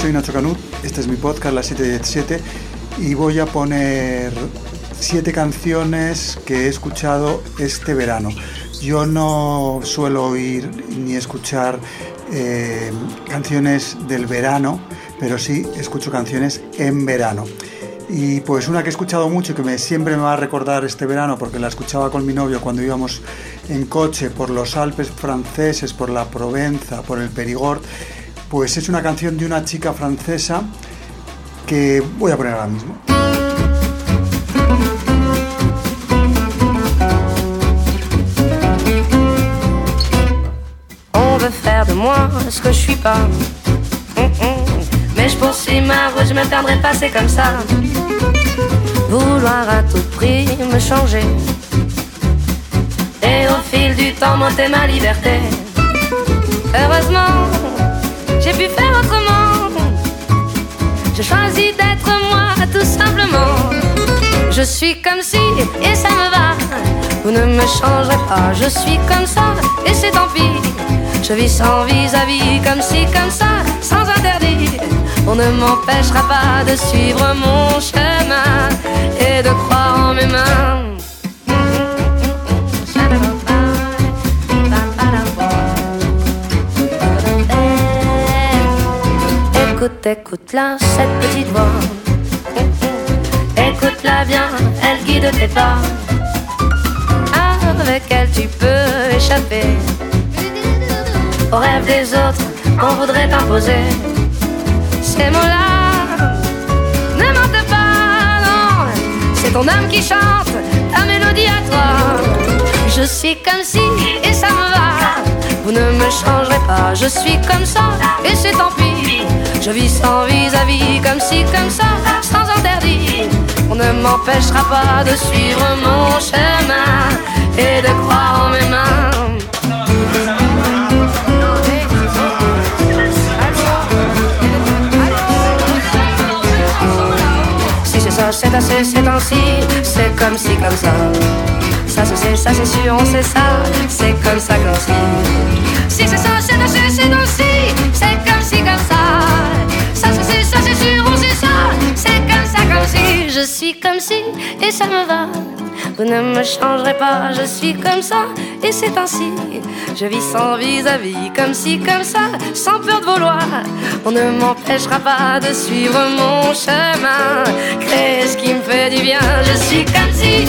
Soy Nacho Canut, este es mi podcast, la 717, y voy a poner siete canciones que he escuchado este verano. Yo no suelo oír ni escuchar eh, canciones del verano, pero sí escucho canciones en verano. Y pues una que he escuchado mucho y que me, siempre me va a recordar este verano porque la escuchaba con mi novio cuando íbamos en coche por los Alpes franceses, por la Provenza, por el Perigord, pues es una canción de una chica francesa que voy a poner ahora mismo. On veut faire de moi ce que je suis pas. Mais je poursuis ma route, je me perdrai pas, c'est comme ça. Vouloir à tout prix me changer. Et au fil du temps, monter ma liberté. Heureusement, j'ai pu faire autrement. Je choisis d'être moi, tout simplement. Je suis comme si, et ça me va. Vous ne me changerez pas, je suis comme ça, et c'est tant pis. Je vis sans vis-à-vis, comme si, comme ça, sans interdit. On ne m'empêchera pas de suivre mon chemin et de croire en mes mains. Écoute, écoute-la, cette petite voix. Écoute-la bien, elle guide tes pas. Avec elle, tu peux échapper aux rêves des autres qu'on voudrait t'imposer. Ces mots-là ne mentent pas, non. C'est ton âme qui chante ta mélodie à toi. Je suis comme si, et ça me va. Vous ne me changerez pas, je suis comme ça, et c'est tant pis. Je vis sans vis-à-vis, comme si, comme ça, sans interdit. On ne m'empêchera pas de suivre mon chemin et de croire en mes mains. Si c'est ça, c'est assez, c'est ainsi, c'est comme si, comme ça. Ça se sait, ça c'est sûr, on sait ça, c'est comme ça, comme si. Si c'est ça, c'est assez, c'est ainsi, c'est comme si, comme. Ça Je suis comme si, et ça me va. Vous ne me changerez pas, je suis comme ça, et c'est ainsi. Je vis sans vis-à-vis, comme si, comme ça, sans peur de vouloir. On ne m'empêchera pas de suivre mon chemin, créer ce qui me fait du bien. Je suis comme si,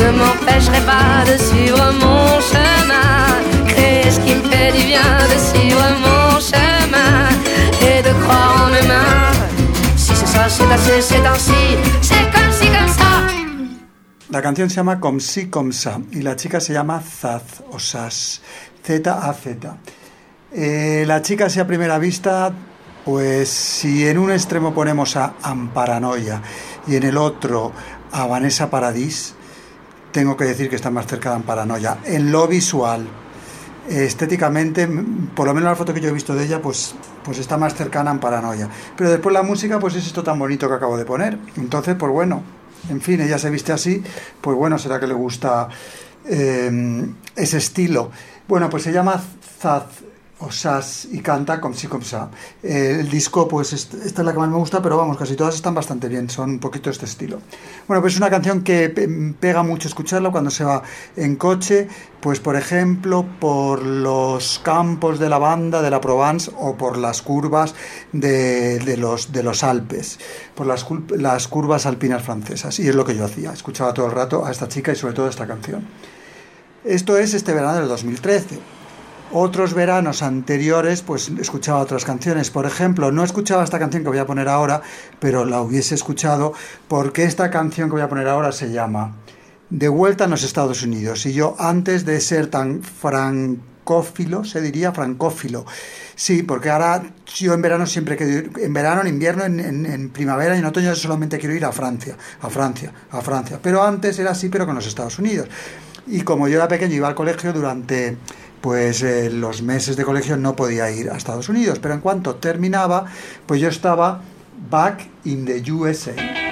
ne. La canción se llama Comme si, comme ça y la chica se llama Zaz o Z-A-Z. Eh, la chica, si a primera vista, pues si en un extremo ponemos a Amparanoia y en el otro a Vanessa Paradis, tengo que decir que está más cerca de Amparanoia. En lo visual, estéticamente, por lo menos la foto que yo he visto de ella, pues, pues está más cercana a Paranoia. Pero después la música, pues es esto tan bonito que acabo de poner. Entonces, pues bueno, en fin, ella se viste así, pues bueno, será que le gusta eh, ese estilo. Bueno, pues se llama Zaz o y canta como si como sa. Eh, el disco, pues esta es la que más me gusta, pero vamos, casi todas están bastante bien, son un poquito este estilo. Bueno, pues es una canción que pega mucho escucharla cuando se va en coche, pues por ejemplo por los campos de la banda de la Provence o por las curvas de, de los, de los Alpes, por las, las curvas alpinas francesas. Y es lo que yo hacía, escuchaba todo el rato a esta chica y sobre todo a esta canción. Esto es este verano del 2013 otros veranos anteriores pues escuchaba otras canciones. Por ejemplo, no escuchaba esta canción que voy a poner ahora, pero la hubiese escuchado porque esta canción que voy a poner ahora se llama De vuelta en los Estados Unidos. Y yo antes de ser tan francófilo, se diría francófilo. Sí, porque ahora yo en verano siempre quiero ir, en verano, en invierno, en, en, en primavera y en otoño solamente quiero ir a Francia, a Francia, a Francia. Pero antes era así, pero con los Estados Unidos. Y como yo era pequeño, iba al colegio durante pues eh, los meses de colegio no podía ir a Estados Unidos, pero en cuanto terminaba, pues yo estaba back in the USA.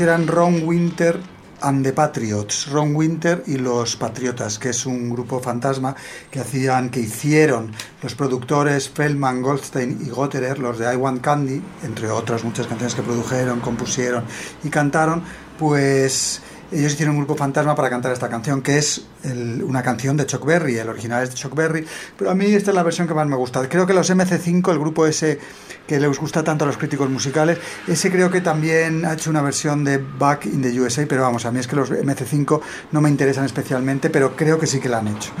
Eran Ron Winter and the Patriots, Ron Winter y los Patriotas, que es un grupo fantasma que hacían, que hicieron los productores Feldman, Goldstein y Gotterer, los de I Want Candy, entre otras muchas canciones que produjeron, compusieron y cantaron, pues ellos hicieron un grupo fantasma para cantar esta canción, que es una canción de Chuck Berry, el original es de Chuck Berry, pero a mí esta es la versión que más me gusta. Creo que los MC5, el grupo ese que les gusta tanto a los críticos musicales, ese creo que también ha hecho una versión de Back in the USA, pero vamos, a mí es que los MC5 no me interesan especialmente, pero creo que sí que la han hecho.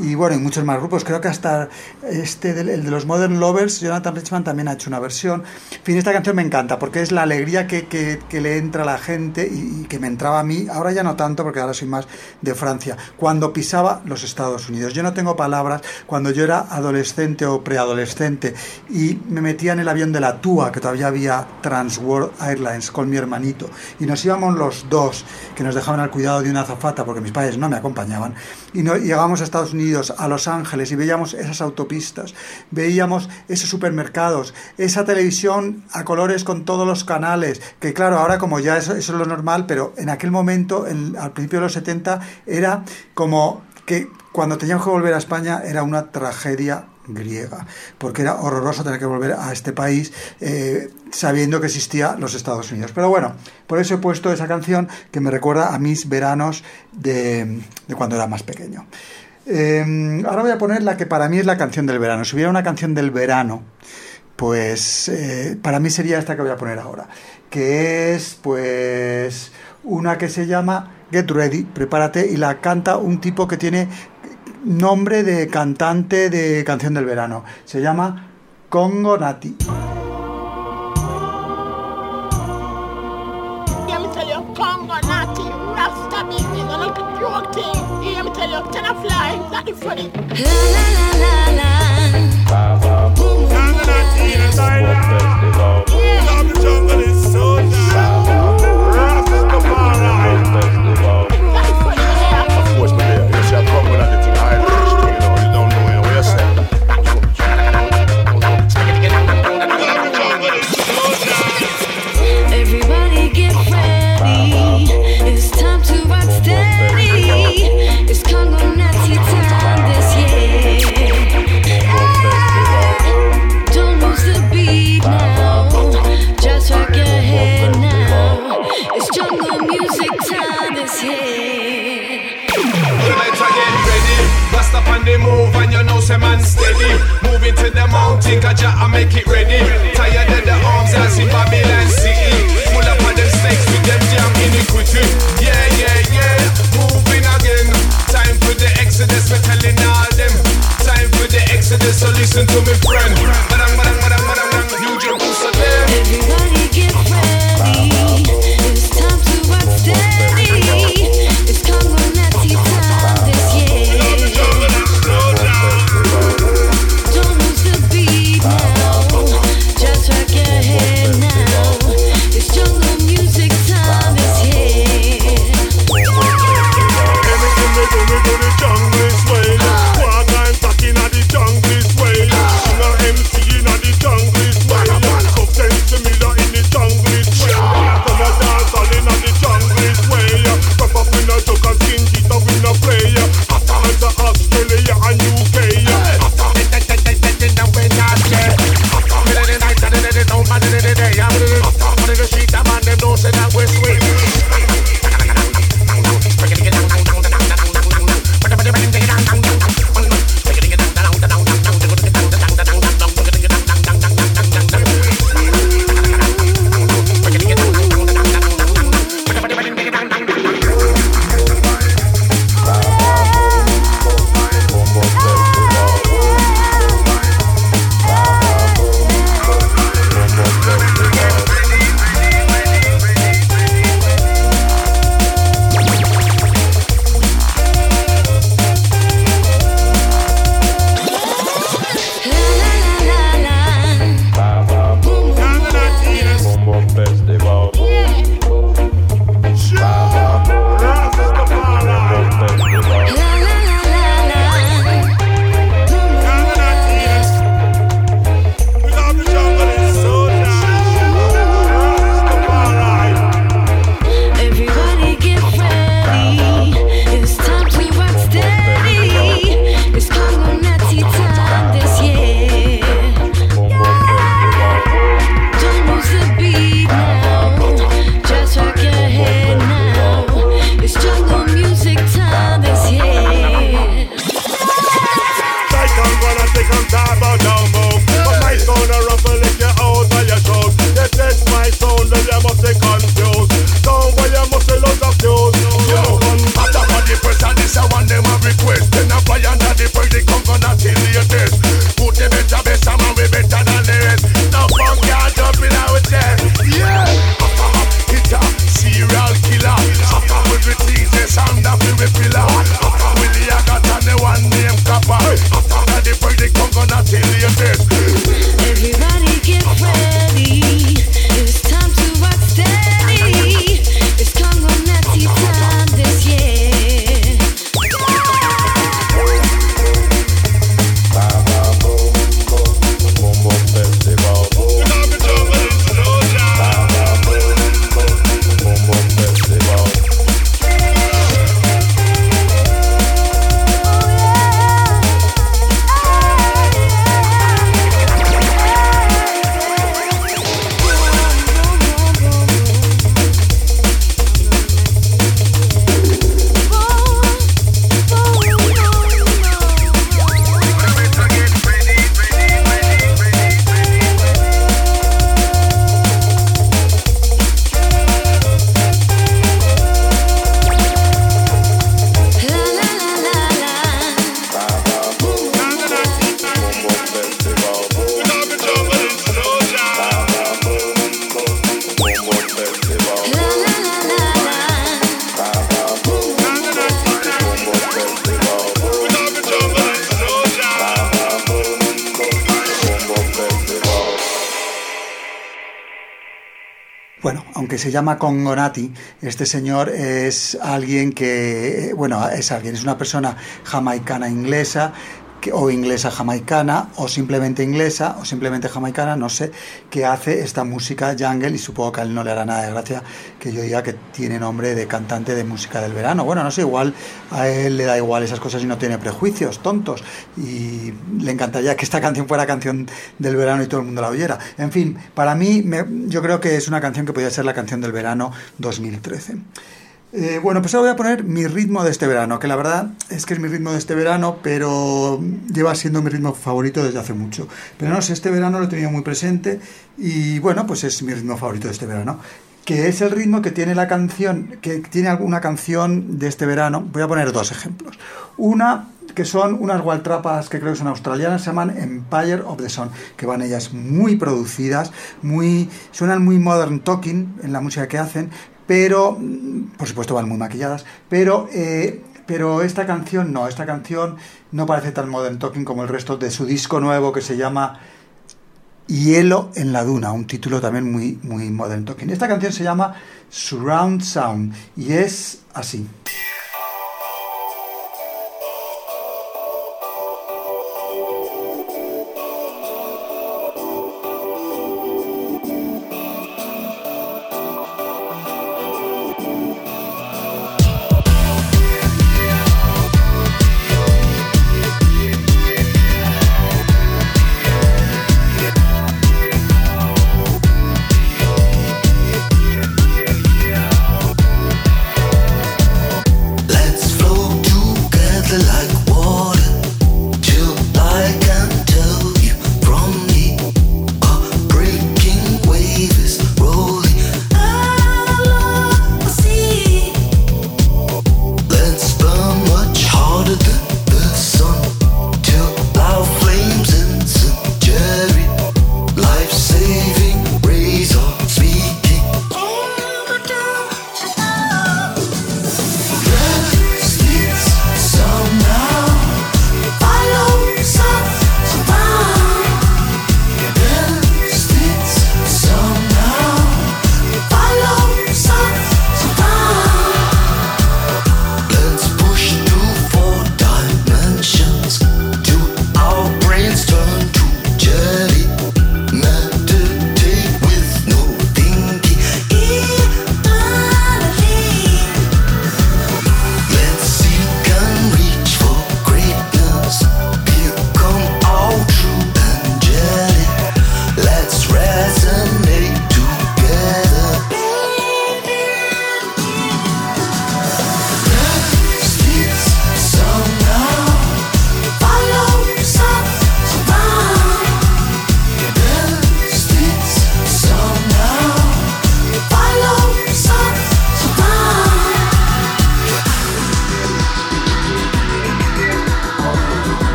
Y bueno, y muchos más grupos, creo que hasta este, el de los Modern Lovers, Jonathan Richman también ha hecho una versión. En fin, esta canción me encanta porque es la alegría que, que, que le entra a la gente y, y que me entraba a mí, ahora ya no tanto porque ahora soy más de Francia cuando pisaba los Estados Unidos. Yo no tengo palabras cuando yo era adolescente o preadolescente y me metía en el avión de la TUA, que todavía había Trans World Airlines, con mi hermanito. Y nos íbamos los dos, que nos dejaban al cuidado de una azafata, porque mis padres no me acompañaban. Y no, llegábamos a Estados Unidos, a Los Ángeles, y veíamos esas autopistas, veíamos esos supermercados, esa televisión a colores con todos los canales, que claro, ahora como ya eso, eso es lo normal, pero en aquel momento, en, al principio de los 70, era como que cuando teníamos que volver a España era una tragedia griega, porque era horroroso tener que volver a este país eh, sabiendo que existía los Estados Unidos. Pero bueno, por eso he puesto esa canción que me recuerda a mis veranos de, cuando era más pequeño. Eh, ahora voy a poner la que para mí es la canción del verano. Si hubiera una canción del verano, pues eh, para mí sería esta que voy a poner ahora, que es pues una que se llama Get Ready, prepárate, y la canta un tipo que tiene nombre de cantante de canción del verano. Se llama Congo Nati. Se llama Congonati, este señor es alguien que, bueno, es alguien, es una persona jamaicana inglesa o inglesa jamaicana o simplemente inglesa o simplemente jamaicana, no sé, que hace esta música jungle y supongo que a él no le hará nada de gracia yo diga que tiene nombre de cantante de música del verano. Bueno, no sé, igual a él le da igual esas cosas y no tiene prejuicios tontos y le encantaría que esta canción fuera canción del verano y todo el mundo la oyera. En fin, para mí yo creo que es una canción que podría ser la canción del verano 2013. Eh, bueno, pues ahora voy a poner mi ritmo de este verano, que la verdad es que es mi ritmo de este verano, pero lleva siendo mi ritmo favorito desde hace mucho. Pero no sé, este verano lo he tenido muy presente y bueno, pues es mi ritmo favorito de este verano. Que es el ritmo que tiene la canción, que tiene alguna canción de este verano. Voy a poner dos ejemplos. Una que son unas gualtrapas que creo que son australianas, se llaman Empire of the Sun, que van ellas muy producidas, muy suenan muy modern talking en la música que hacen, pero mm, por supuesto van muy maquilladas, pero eh, pero esta canción no, esta canción no parece tan modern talking como el resto de su disco nuevo que se llama Hielo en la Duna, un título también muy muy modern. Esta canción se llama Surround Sound y es así.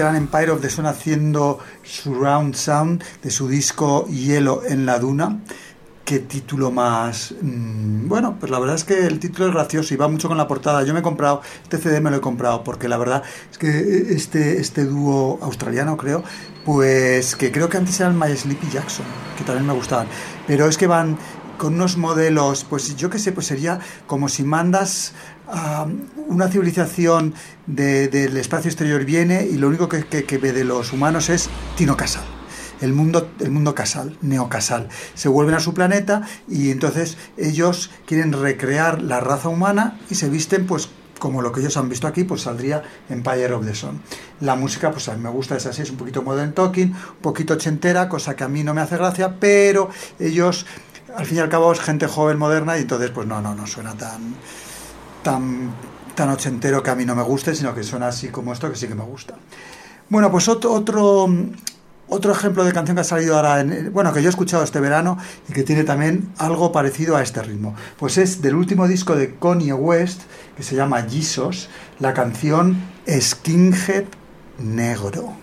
Eran Empire of the Sun haciendo Surround Sound de su disco Hielo en la Duna. Qué título más. mm, bueno, pues la verdad es que el título es gracioso y va mucho con la portada. Yo me he comprado, este CD me lo he comprado porque la verdad es que este, este dúo australiano, creo, pues que creo que antes eran My Sleepy Jackson, que también me gustaban. Pero es que van con unos modelos, pues yo qué sé, pues sería como si mandas una civilización de- del espacio exterior viene y lo único que ve de los humanos es Tino Casal. El mundo, el mundo casal, neocasal. Se vuelven a su planeta y entonces ellos quieren recrear la raza humana y se visten pues como lo que ellos han visto aquí, pues saldría Empire of the Sun. La música, pues a mí me gusta, es así, es un poquito modern talking, un poquito ochentera, cosa que a mí no me hace gracia, pero ellos, al fin y al cabo, es gente joven, moderna, y entonces, pues no, no, no suena tan, tan, tan ochentero que a mí no me guste, sino que suena así como esto, que sí que me gusta. Bueno, pues otro, otro, otro ejemplo de canción que ha salido ahora, en, bueno, que yo he escuchado este verano y que tiene también algo parecido a este ritmo. Pues es del último disco de Kanye West, que se llama Jesus, la canción Skinhead Negro.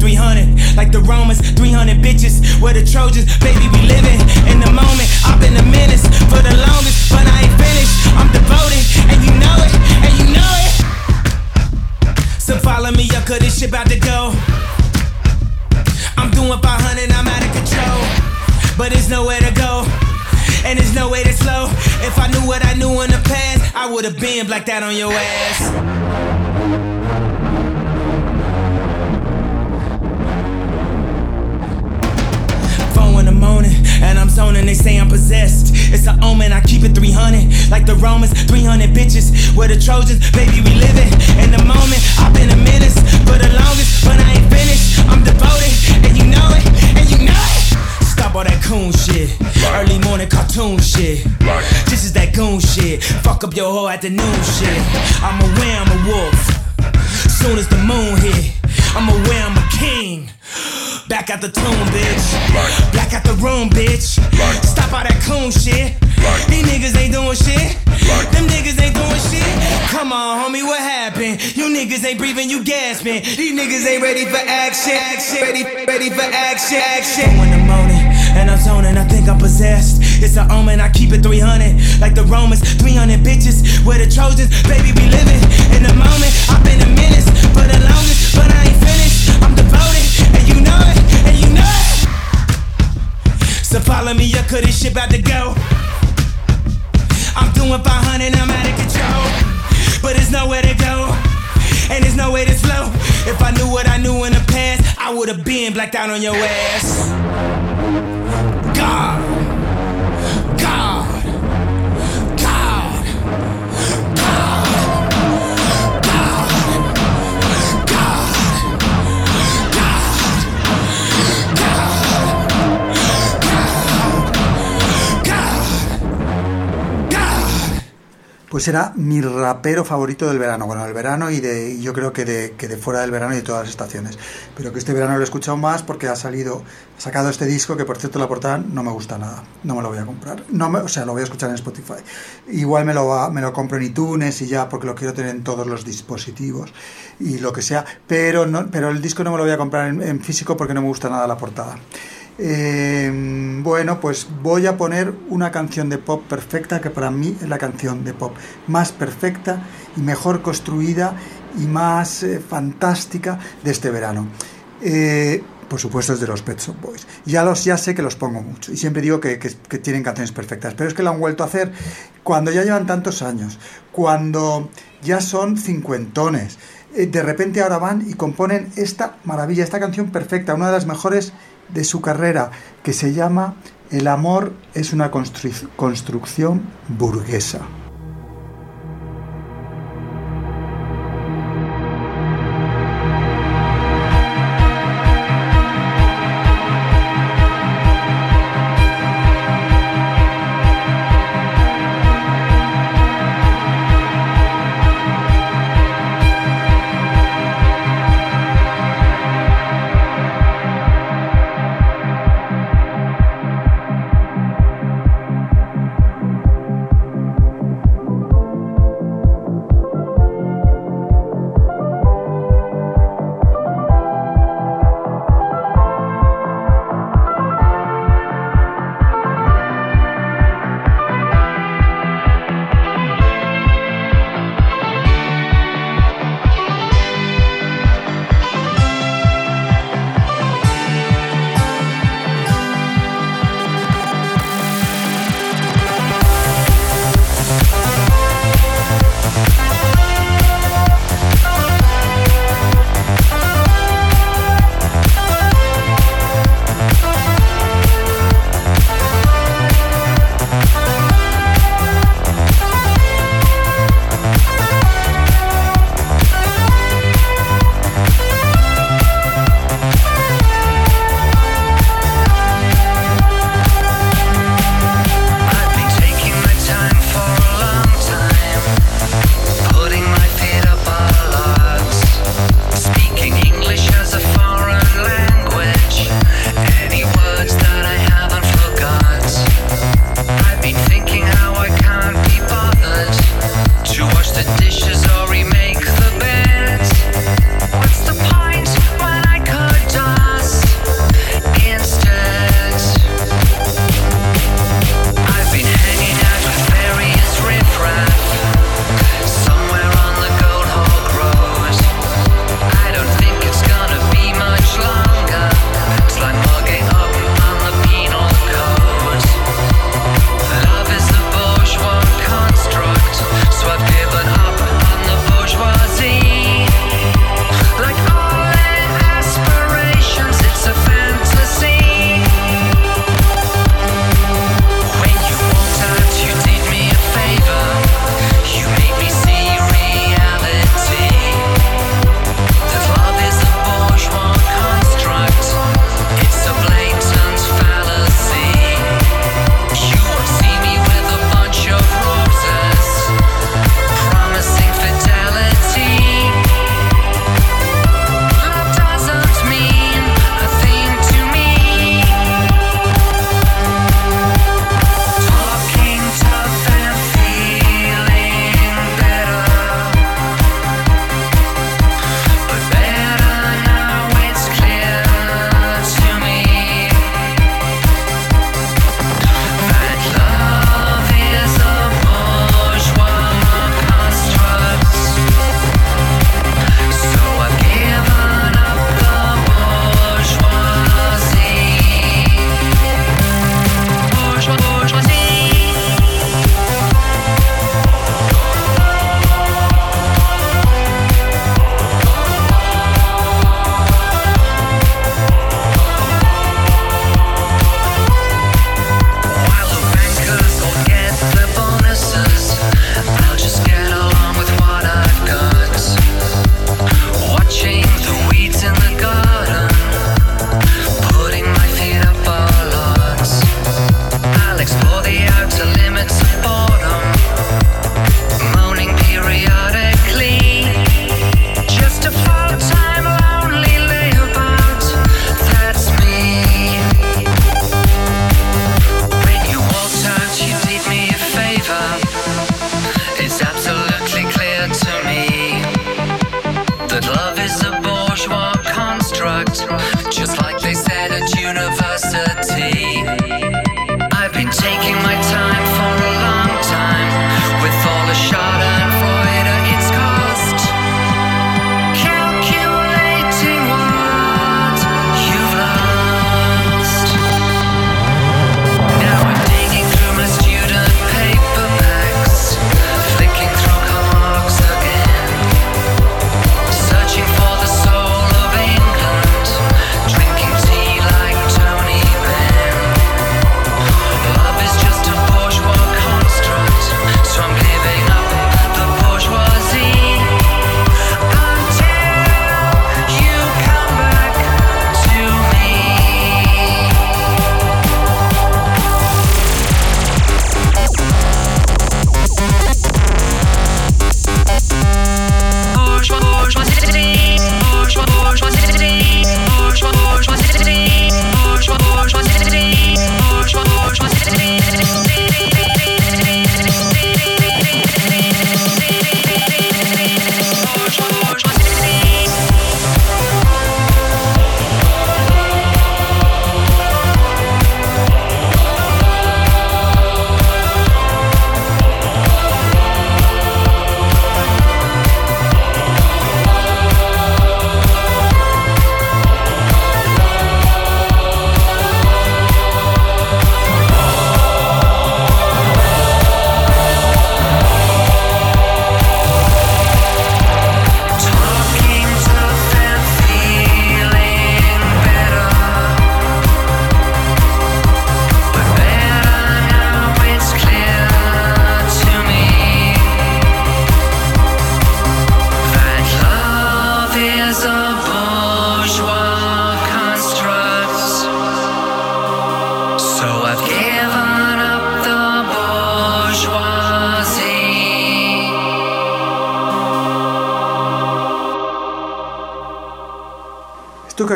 300. Like the Romans, 300 bitches. Where the Trojans, baby, we living in the moment. I've been a menace for the longest, but I ain't finished. I'm devoted, and you know it, and you know it. So follow me up, cause this shit about to go. I'm doing 500, I'm out of control. But there's nowhere to go. And there's no way to slow. If I knew what I knew in the past, I would have been like that on your ass. And I'm they say I'm possessed. It's an omen, I keep it 300. Like the Romans, 300 bitches. We're the Trojans, baby, we living in the moment. I've been a menace for the longest, but I ain't finished. I'm devoted, and you know it, and you know it. Stop all that coon shit. Early morning cartoon shit. This is that goon shit. Fuck up your whole afternoon shit. I'm aware I'm a wolf. Soon as the moon hit, I'm aware I'm a king. Back out the tomb, bitch. Black out the room, bitch. Stop all that coon shit. These niggas ain't doing shit. Them niggas ain't doing shit. Come on, homie, what happened? You niggas ain't breathing, you gasping. These niggas ain't ready for action. action. Ready, ready for action. Action. In the morning, and I'm zoning, I think I'm possessed. It's an omen, I keep it 300. Like the Romans, 300 bitches. Where the Trojans, baby, we living in the moment. I've been a menace for the longest, but I ain't finished. I'm devoted, you know it, and you know it. So follow me up, cause this shit about to go. I'm doing 500, I'm out of control. But there's nowhere to go, and there's no way to slow. If I knew what I knew in the past, I would have been blacked out on your ass. God. Pues era mi rapero favorito del verano. Bueno, del verano y de yo creo que de, que de fuera del verano y de todas las estaciones. Pero que este verano lo he escuchado más porque ha salido, ha sacado este disco que por cierto la portada no me gusta nada. No me lo voy a comprar. No me- o sea, lo voy a escuchar en Spotify. Igual me lo, me lo compro en iTunes y ya porque lo quiero tener en todos los dispositivos y lo que sea. Pero, no, pero el disco no me lo voy a comprar en, en físico porque no me gusta nada la portada. Eh, bueno, pues voy a poner una canción de pop perfecta que para mí es la canción de pop más perfecta y mejor construida y más eh, fantástica de este verano. Eh, por supuesto es de los Pet Shop Boys. Ya, los, ya sé que los pongo mucho y siempre digo que, que- tienen canciones perfectas, pero es que lo han vuelto a hacer cuando ya llevan tantos años, cuando ya son cincuentones. Eh, de repente ahora van y componen esta maravilla, esta canción perfecta, una de las mejores de su carrera que se llama El amor es una construcción burguesa.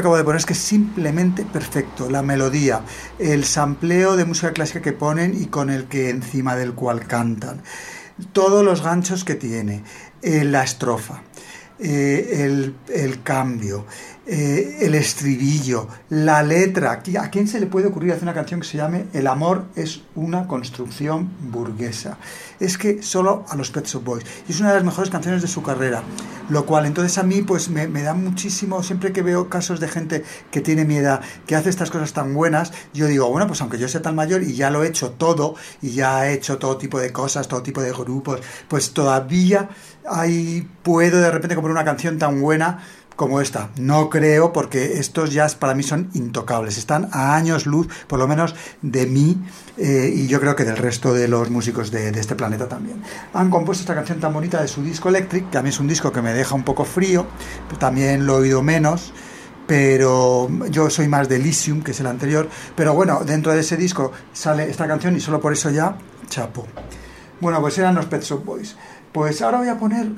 Acabo de poner es que es simplemente perfecto. La melodía, el sampleo de música clásica que ponen y con el que encima del cual cantan. Todos los ganchos que tiene, eh, la estrofa, eh, el, el cambio, eh, el estribillo, la letra. ¿A quién se le puede ocurrir hacer una canción que se llame El amor es una construcción burguesa? Es que solo a los Pet Shop Boys. Y es una de las mejores canciones de su carrera. Lo cual entonces a mí pues me, me da muchísimo, siempre que veo casos de gente que tiene mi edad, que hace estas cosas tan buenas, yo digo, bueno, pues aunque yo sea tan mayor y ya lo he hecho todo, y ya he hecho todo tipo de cosas, todo tipo de grupos, pues todavía ahí puedo de repente comprar una canción tan buena como esta. No creo porque estos jazz para mí son intocables. Están a años luz, por lo menos de mí eh, y yo creo que del resto de los músicos de, este planeta también. Han compuesto esta canción tan bonita de su disco Electric, que a mí es un disco que me deja un poco frío, también lo he oído menos. Pero yo soy más de Elysium, que es el anterior. Pero bueno, dentro de ese disco sale esta canción y solo por eso ya, chapo. Bueno, pues eran los Pet Shop Boys. Pues ahora voy a poner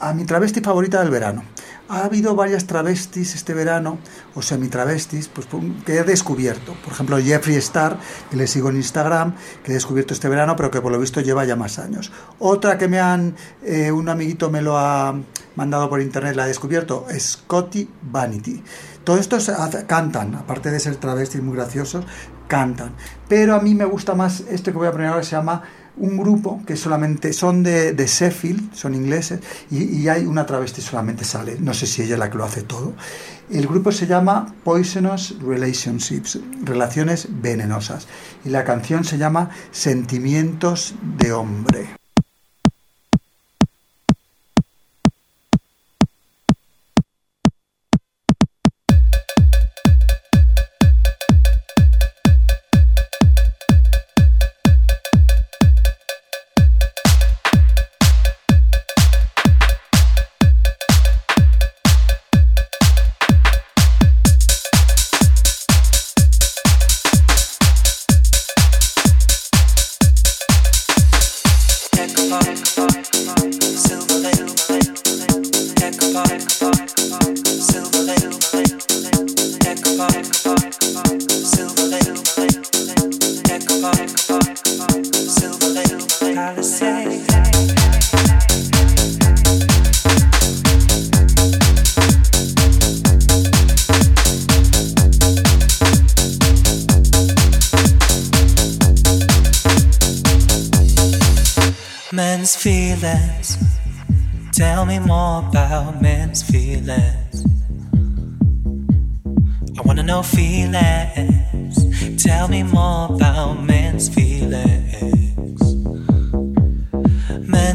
a mi travesti favorita del verano. Ha habido varias travestis este verano, o semi-travestis, pues, que he descubierto. Por ejemplo, Jeffree Star, que le sigo en Instagram, que he descubierto este verano, pero que por lo visto lleva ya más años. Otra que me han, eh, un amiguito me lo ha mandado por internet, la he descubierto, Scotty Vanity. Todo esto se hace- cantan, aparte de ser travestis muy graciosos, cantan. Pero a mí me gusta más este que voy a poner ahora, se llama un grupo que solamente son de, de Sheffield, son ingleses, y, y hay una travesti solamente sale, no sé si ella es la que lo hace todo. El grupo se llama Poisonous Relationships, relaciones venenosas, y la canción se llama Sentimientos de hombre.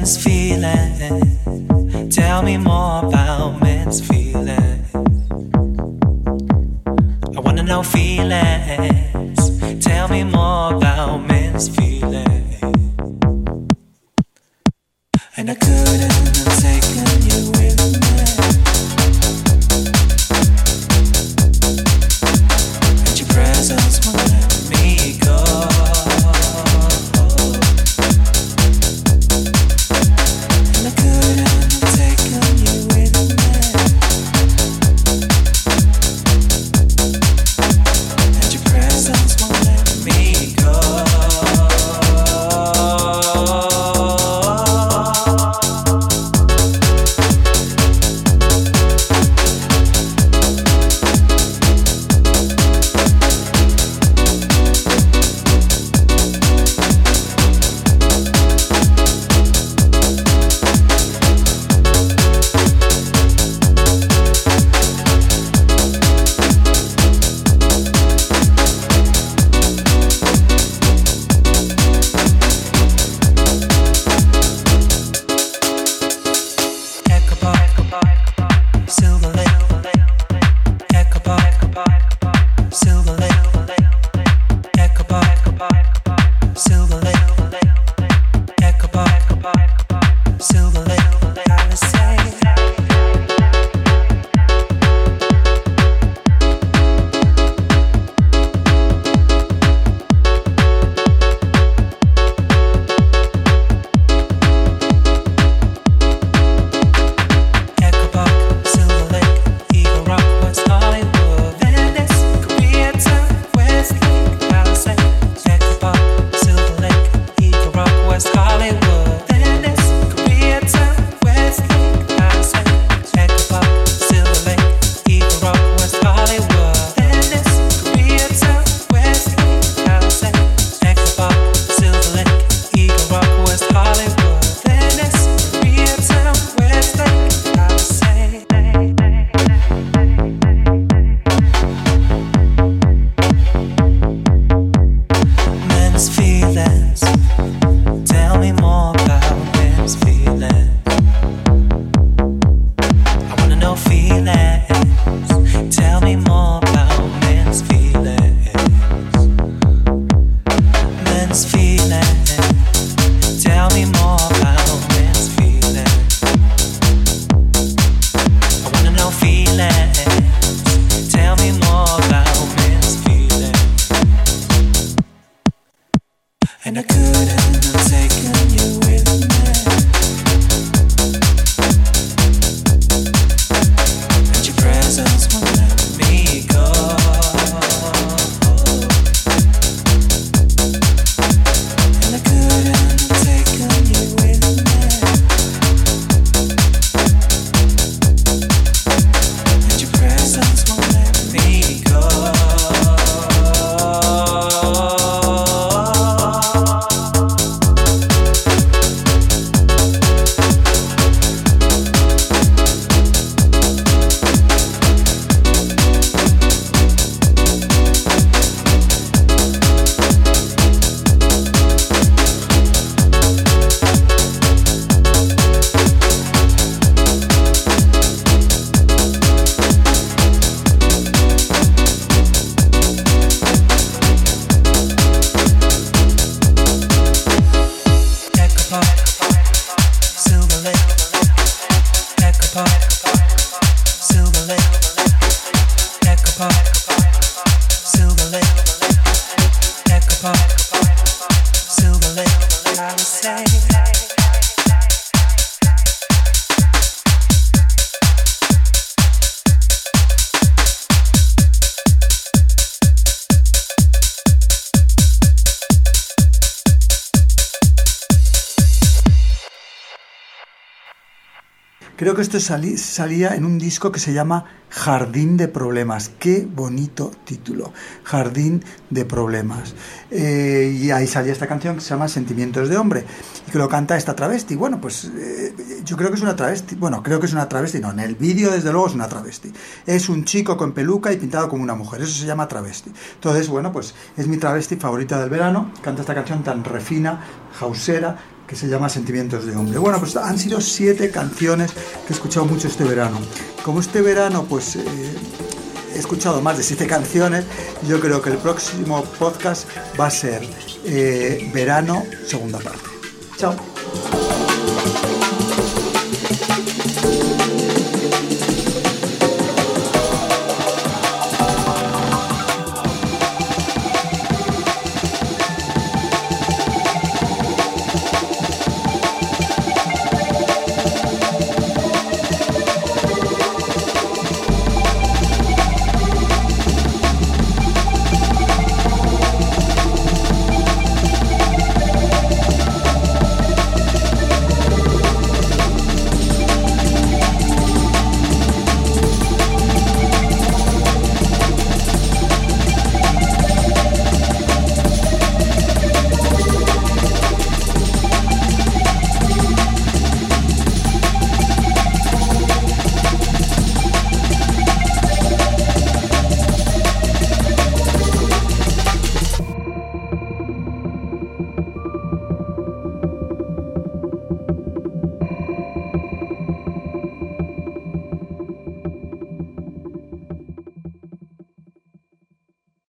feeling. Salí- salía en un disco que se llama Jardín de Problemas. Qué bonito título. Jardín de Problemas. Eh, y ahí salía esta canción que se llama Sentimientos de Hombre. Y que lo canta esta travesti. Bueno, pues eh, yo creo que es una travesti. Bueno, creo que es una travesti. No, en el vídeo desde luego es una travesti. Es un chico con peluca y pintado como una mujer. Eso se llama travesti. Entonces, bueno, pues es mi travesti favorita del verano. Canta esta canción tan refina, jausera, que se llama Sentimientos de Hombre. Bueno, pues han sido siete canciones que he escuchado mucho este verano. Como este verano, pues eh, he escuchado más de siete canciones, yo creo que el próximo podcast va a ser eh, verano, segunda parte. Chao.